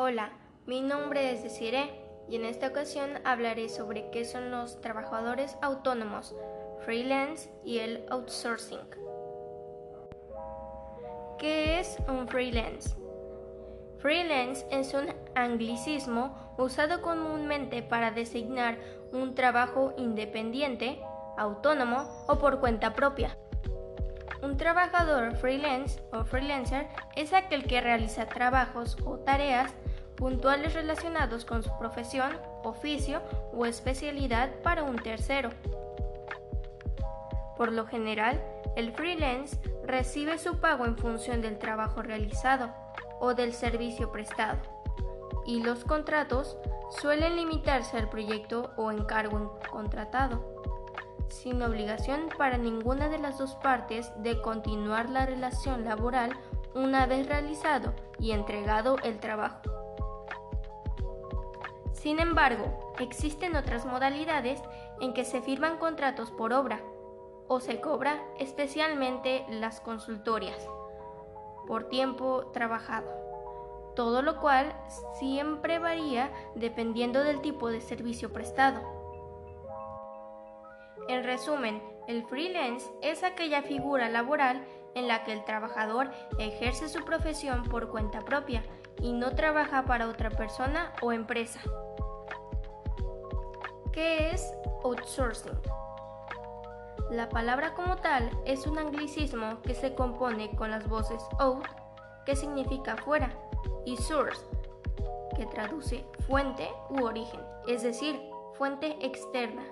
Hola, mi nombre es Desiree y en esta ocasión hablaré sobre qué son los trabajadores autónomos, freelance y el outsourcing. ¿Qué es un freelance? Freelance es un anglicismo usado comúnmente para designar un trabajo independiente, autónomo o por cuenta propia. Un trabajador freelance o freelancer es aquel que realiza trabajos o tareas puntuales relacionados con su profesión, oficio o especialidad para un tercero. Por lo general, el freelance recibe su pago en función del trabajo realizado o del servicio prestado, y los contratos suelen limitarse al proyecto o encargo contratado sin obligación para ninguna de las dos partes de continuar la relación laboral una vez realizado y entregado el trabajo. Sin embargo, existen otras modalidades en que se firman contratos por obra o se cobra especialmente las consultorias por tiempo trabajado, todo lo cual siempre varía dependiendo del tipo de servicio prestado. En resumen, el freelance es aquella figura laboral en la que el trabajador ejerce su profesión por cuenta propia y no trabaja para otra persona o empresa. ¿Qué es outsourcing? La palabra como tal es un anglicismo que se compone con las voces out, que significa fuera, y source, que traduce fuente u origen, es decir, fuente externa.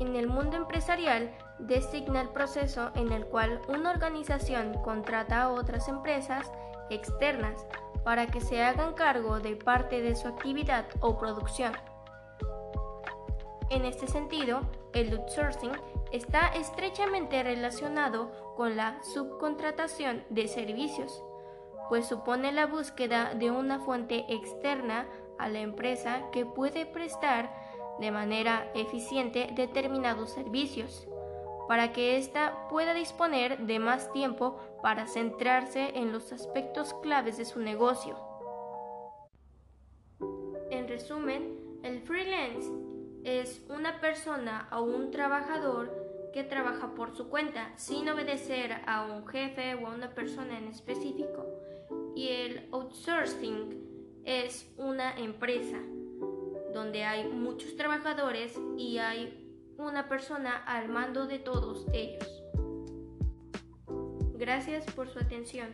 En el mundo empresarial, designa el proceso en el cual una organización contrata a otras empresas externas para que se hagan cargo de parte de su actividad o producción. En este sentido, el outsourcing está estrechamente relacionado con la subcontratación de servicios, pues supone la búsqueda de una fuente externa a la empresa que puede prestar de manera eficiente determinados servicios, para que ésta pueda disponer de más tiempo para centrarse en los aspectos claves de su negocio. En resumen, el freelance es una persona o un trabajador que trabaja por su cuenta sin obedecer a un jefe o a una persona en específico. Y el outsourcing es una empresa donde hay muchos trabajadores y hay una persona al mando de todos ellos. Gracias por su atención.